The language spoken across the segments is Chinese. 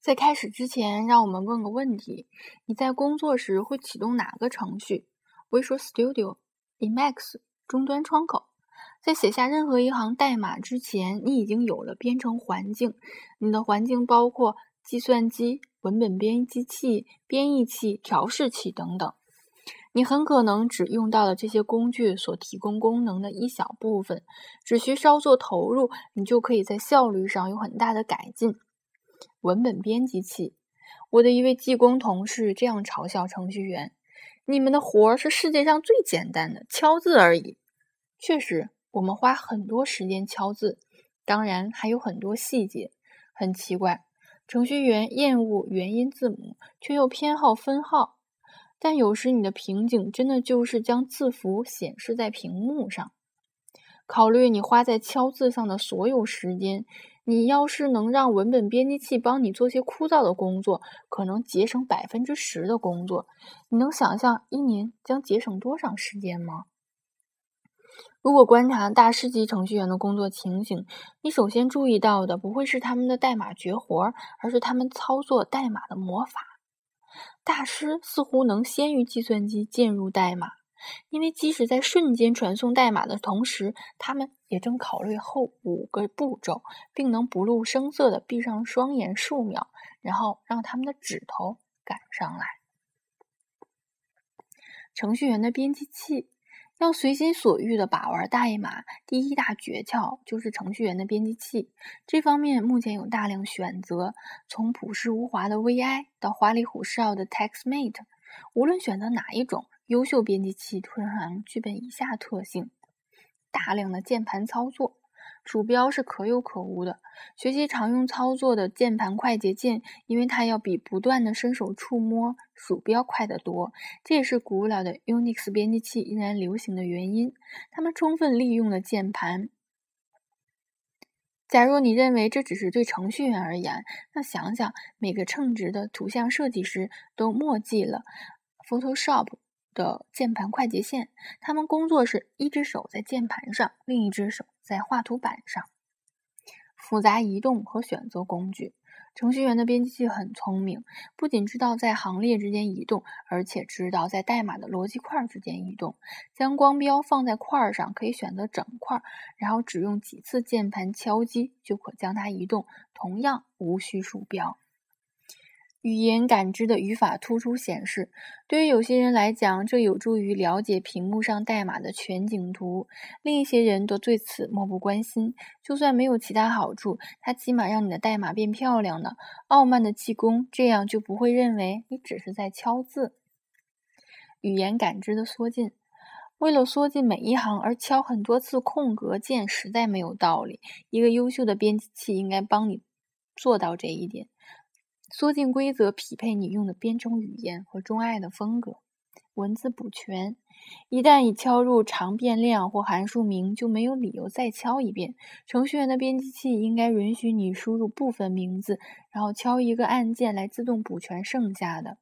在开始之前，让我们问个问题：你在工作时会启动哪个程序？Visual Studio、Emacs、终端窗口。在写下任何一行代码之前，你已经有了编程环境。你的环境包括计算机、文本编辑器、编译器、调试器等等。你很可能只用到了这些工具所提供功能的一小部分，只需稍作投入，你就可以在效率上有很大的改进。文本编辑器，我的一位技工同事这样嘲笑程序员：“你们的活儿是世界上最简单的，敲字而已。”确实，我们花很多时间敲字，当然还有很多细节。很奇怪，程序员厌恶元音字母，却又偏好分号。但有时你的瓶颈真的就是将字符显示在屏幕上。考虑你花在敲字上的所有时间。你要是能让文本编辑器帮你做些枯燥的工作，可能节省百分之十的工作。你能想象一年将节省多长时间吗？如果观察大师级程序员的工作情形，你首先注意到的不会是他们的代码绝活，而是他们操作代码的魔法。大师似乎能先于计算机进入代码。因为即使在瞬间传送代码的同时，他们也正考虑后五个步骤，并能不露声色的闭上双眼数秒，然后让他们的指头赶上来。程序员的编辑器要随心所欲地把玩代码，第一大诀窍就是程序员的编辑器。这方面目前有大量选择，从朴实无华的 VI 到花里胡哨的 TextMate，无论选择哪一种。优秀编辑器通常具备以下特性：大量的键盘操作，鼠标是可有可无的。学习常用操作的键盘快捷键，因为它要比不断的伸手触摸鼠标快得多。这也是古老的 Unix 编辑器依然流行的原因。他们充分利用了键盘。假如你认为这只是对程序员而言，那想想每个称职的图像设计师都默记了 Photoshop。的键盘快捷键，他们工作是一只手在键盘上，另一只手在画图板上。复杂移动和选择工具，程序员的编辑器很聪明，不仅知道在行列之间移动，而且知道在代码的逻辑块之间移动。将光标放在块上，可以选择整块，然后只用几次键盘敲击就可将它移动，同样无需鼠标。语言感知的语法突出显示，对于有些人来讲，这有助于了解屏幕上代码的全景图；另一些人则对此漠不关心。就算没有其他好处，它起码让你的代码变漂亮了。傲慢的气功这样就不会认为你只是在敲字。语言感知的缩进，为了缩进每一行而敲很多次空格键，实在没有道理。一个优秀的编辑器应该帮你做到这一点。缩进规则匹配你用的编程语言和钟爱的风格。文字补全，一旦已敲入长变量或函数名，就没有理由再敲一遍。程序员的编辑器应该允许你输入部分名字，然后敲一个按键来自动补全剩下的。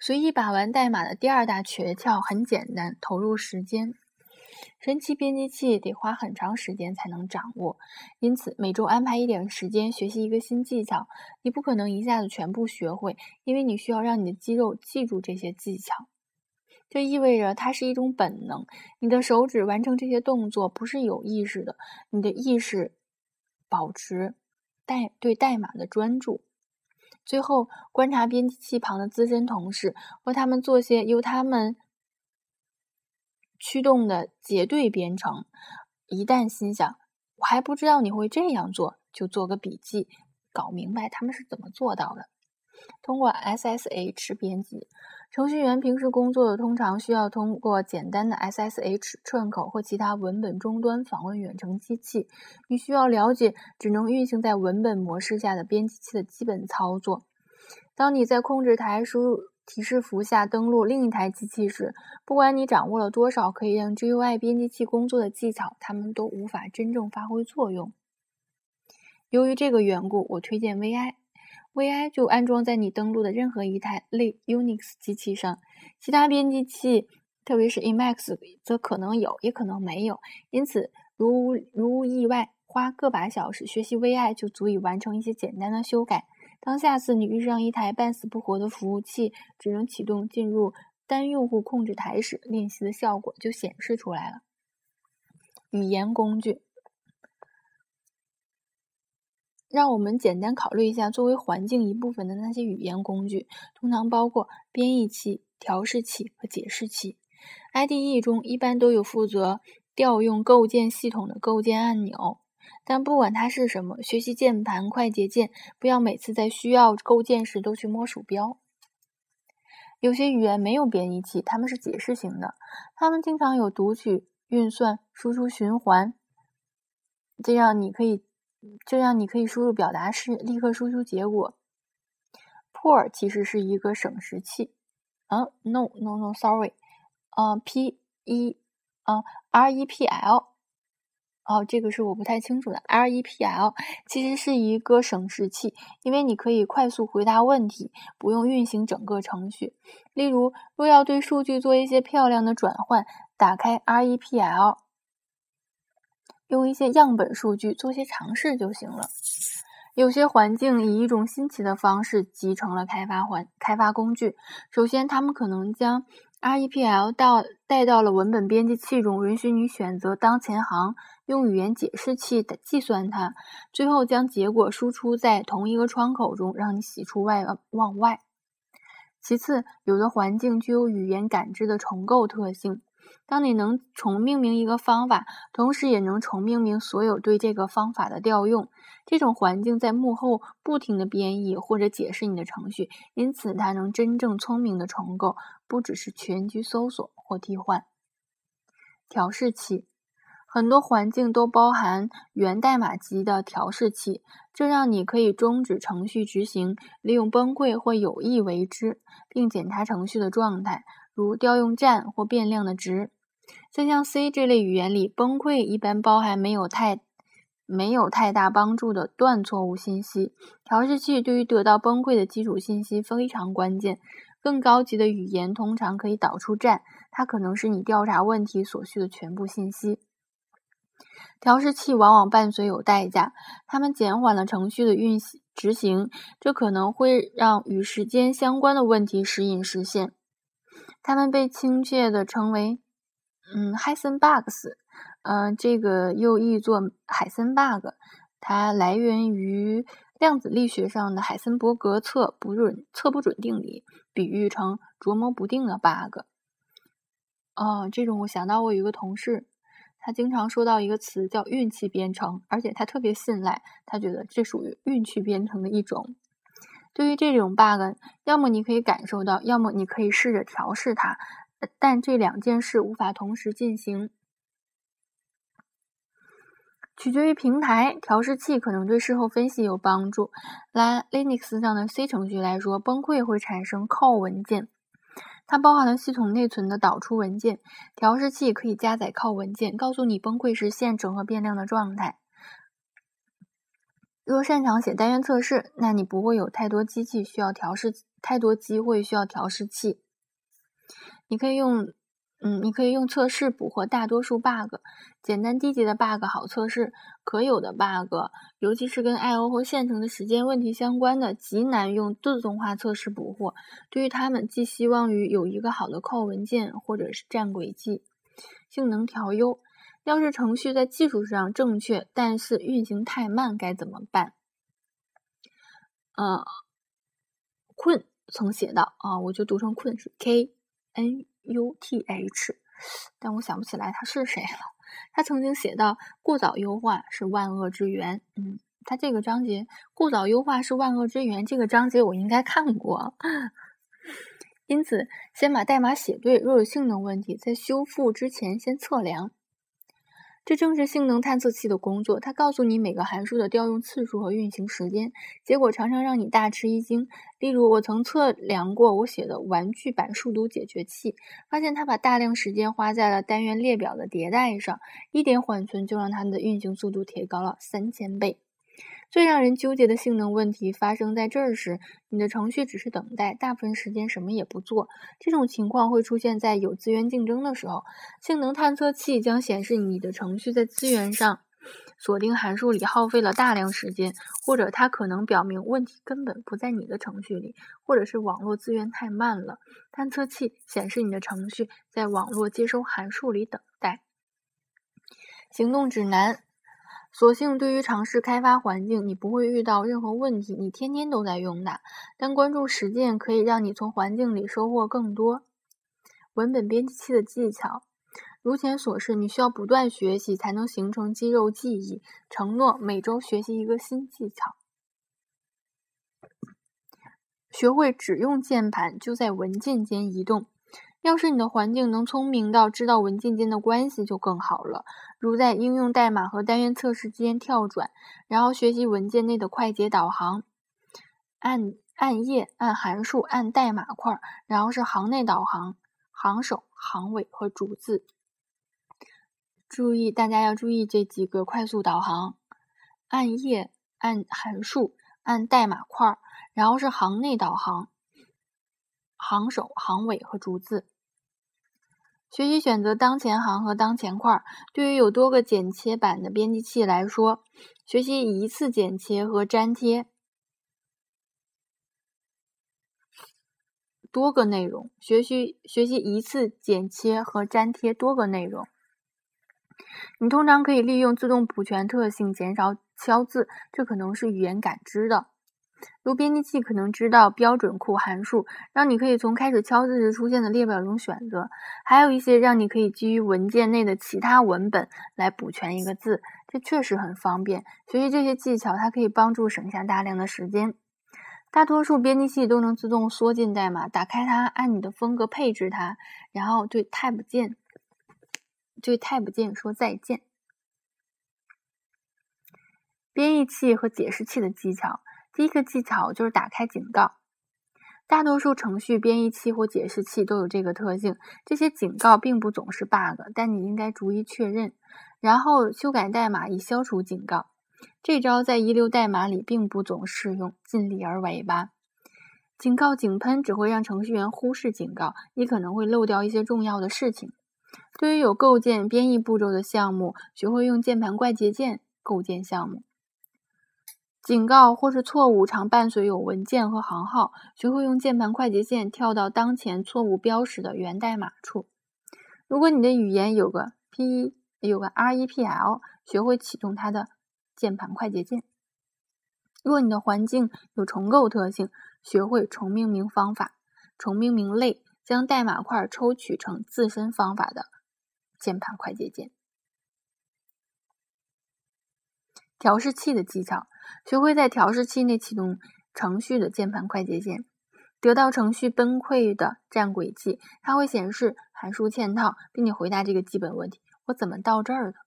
随意把玩代码的第二大诀窍很简单：投入时间。神奇编辑器得花很长时间才能掌握，因此每周安排一点时间学习一个新技巧。你不可能一下子全部学会，因为你需要让你的肌肉记住这些技巧。这意味着它是一种本能，你的手指完成这些动作不是有意识的，你的意识保持代对代码的专注。最后，观察编辑器旁的资深同事，和他们做些由他们。驱动的结对编程，一旦心想我还不知道你会这样做，就做个笔记，搞明白他们是怎么做到的。通过 SSH 编辑，程序员平时工作的通常需要通过简单的 SSH 串口或其他文本终端访问远程机器。你需要了解只能运行在文本模式下的编辑器的基本操作。当你在控制台输入。提示符下登录另一台机器时，不管你掌握了多少可以让 GUI 编辑器工作的技巧，它们都无法真正发挥作用。由于这个缘故，我推荐 VI，VI 就安装在你登录的任何一台类 Unix 机器上。其他编辑器，特别是 Emacs，则可能有，也可能没有。因此，如无如无意外，花个把小时学习 VI 就足以完成一些简单的修改。当下次你遇上一台半死不活的服务器，只能启动进入单用户控制台时，练习的效果就显示出来了。语言工具，让我们简单考虑一下作为环境一部分的那些语言工具，通常包括编译器、调试器和解释器。IDE 中一般都有负责调用构建系统的构建按钮。但不管它是什么，学习键盘、快捷键，不要每次在需要构建时都去摸鼠标。有些语言没有编译器，它们是解释型的，它们经常有读取、运算、输出循环，这样你可以这样你可以输入表达式，立刻输出结果。Por 其实是一个省时器，嗯，No No No，Sorry，啊，P E 啊，R E P L。哦，这个是我不太清楚的。REPL 其实是一个省时器，因为你可以快速回答问题，不用运行整个程序。例如，若要对数据做一些漂亮的转换，打开 REPL，用一些样本数据做些尝试就行了。有些环境以一种新奇的方式集成了开发环开发工具。首先，他们可能将 REPL 到带到了文本编辑器中，允许你选择当前行。用语言解释器的计算它，最后将结果输出在同一个窗口中，让你喜出外望外。其次，有的环境具有语言感知的重构特性。当你能重命名一个方法，同时也能重命名所有对这个方法的调用，这种环境在幕后不停的编译或者解释你的程序，因此它能真正聪明的重构，不只是全局搜索或替换。调试器。很多环境都包含源代码级的调试器，这让你可以终止程序执行，利用崩溃或有意为之，并检查程序的状态，如调用站或变量的值。在像 C 这类语言里，崩溃一般包含没有太没有太大帮助的断错误信息。调试器对于得到崩溃的基础信息非常关键。更高级的语言通常可以导出站，它可能是你调查问题所需的全部信息。调试器往往伴随有代价，它们减缓了程序的运行执行，这可能会让与时间相关的问题时隐时现。他们被亲切的称为“嗯，海森 bugs”，嗯，这个又译作海森 bug，它来源于量子力学上的海森伯格测不准测不准定理，比喻成琢磨不定的 bug。哦，这种我想到我有一个同事。他经常说到一个词叫“运气编程”，而且他特别信赖，他觉得这属于运气编程的一种。对于这种 bug，要么你可以感受到，要么你可以试着调试它，但这两件事无法同时进行。取决于平台，调试器可能对事后分析有帮助。拿 Linux 上的 C 程序来说，崩溃会产生 call 文件。它包含了系统内存的导出文件，调试器可以加载靠文件，告诉你崩溃时线程和变量的状态。若擅长写单元测试，那你不会有太多机器需要调试，太多机会需要调试器。你可以用。嗯，你可以用测试捕获大多数 bug，简单低级的 bug 好测试，可有的 bug，尤其是跟 I/O 或线程的时间问题相关的，极难用自动化测试捕获。对于他们，寄希望于有一个好的 call 文件或者是站轨迹。性能调优，要是程序在技术上正确，但是运行太慢该怎么办？呃，困曾写道啊，我就读成困是 K N。U T H，但我想不起来他是谁了。他曾经写到：“过早优化是万恶之源。”嗯，他这个章节“过早优化是万恶之源”这个章节我应该看过。因此，先把代码写对，若有性能问题，在修复之前先测量。这正是性能探测器的工作，它告诉你每个函数的调用次数和运行时间，结果常常让你大吃一惊。例如，我曾测量过我写的玩具版数独解决器，发现它把大量时间花在了单元列表的迭代上，一点缓存就让它们的运行速度提高了三千倍。最让人纠结的性能问题发生在这儿时，你的程序只是等待，大部分时间什么也不做。这种情况会出现在有资源竞争的时候，性能探测器将显示你的程序在资源上锁定函数里耗费了大量时间，或者它可能表明问题根本不在你的程序里，或者是网络资源太慢了。探测器显示你的程序在网络接收函数里等待。行动指南：所幸对于尝试开发环境，你不会遇到任何问题，你天天都在用它。但关注实践可以让你从环境里收获更多。文本编辑器的技巧。如前所示，你需要不断学习才能形成肌肉记忆。承诺每周学习一个新技巧，学会只用键盘就在文件间移动。要是你的环境能聪明到知道文件间的关系就更好了，如在应用代码和单元测试之间跳转，然后学习文件内的快捷导航，按按页、按函数、按代码块，然后是行内导航、行首、行尾和逐字。注意，大家要注意这几个快速导航：按页、按函数、按代码块，然后是行内导航、行首、行尾和逐字。学习选择当前行和当前块。对于有多个剪切板的编辑器来说，学习一次剪切和粘贴多个内容。学习学习一次剪切和粘贴多个内容。你通常可以利用自动补全特性减少敲字，这可能是语言感知的。如编辑器可能知道标准库函数，让你可以从开始敲字时出现的列表中选择；还有一些让你可以基于文件内的其他文本来补全一个字，这确实很方便。学习这些技巧，它可以帮助省下大量的时间。大多数编辑器都能自动缩进代码，打开它，按你的风格配置它，然后对 Tab 键。对 Tab 键说再见。编译器和解释器的技巧，第一个技巧就是打开警告。大多数程序编译器或解释器都有这个特性。这些警告并不总是 bug，但你应该逐一确认，然后修改代码以消除警告。这招在遗留代码里并不总适用，尽力而为吧。警告井喷只会让程序员忽视警告，你可能会漏掉一些重要的事情。对于有构建编译步骤的项目，学会用键盘快捷键构建项目。警告或是错误常伴随有文件和行号，学会用键盘快捷键跳到当前错误标识的源代码处。如果你的语言有个 P 有个 REPL，学会启动它的键盘快捷键。若你的环境有重构特性，学会重命名方法、重命名类。将代码块抽取成自身方法的键盘快捷键。调试器的技巧：学会在调试器内启动程序的键盘快捷键，得到程序崩溃的站轨迹，它会显示函数嵌套，并且回答这个基本问题：我怎么到这儿的？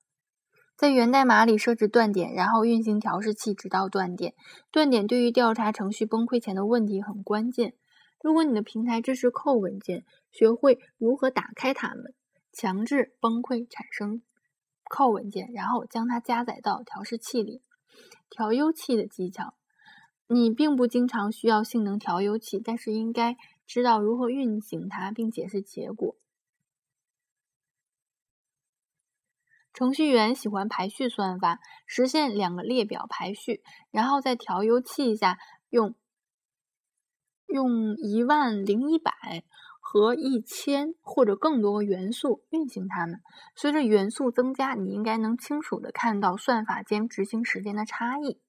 在源代码里设置断点，然后运行调试器直到断点。断点对于调查程序崩溃前的问题很关键。如果你的平台支持扣文件，学会如何打开它们，强制崩溃产生扣文件，然后将它加载到调试器里。调优器的技巧，你并不经常需要性能调优器，但是应该知道如何运行它，并解释结果。程序员喜欢排序算法，实现两个列表排序，然后在调优器下用。用一万零一百和一千或者更多元素运行它们。随着元素增加，你应该能清楚的看到算法间执行时间的差异。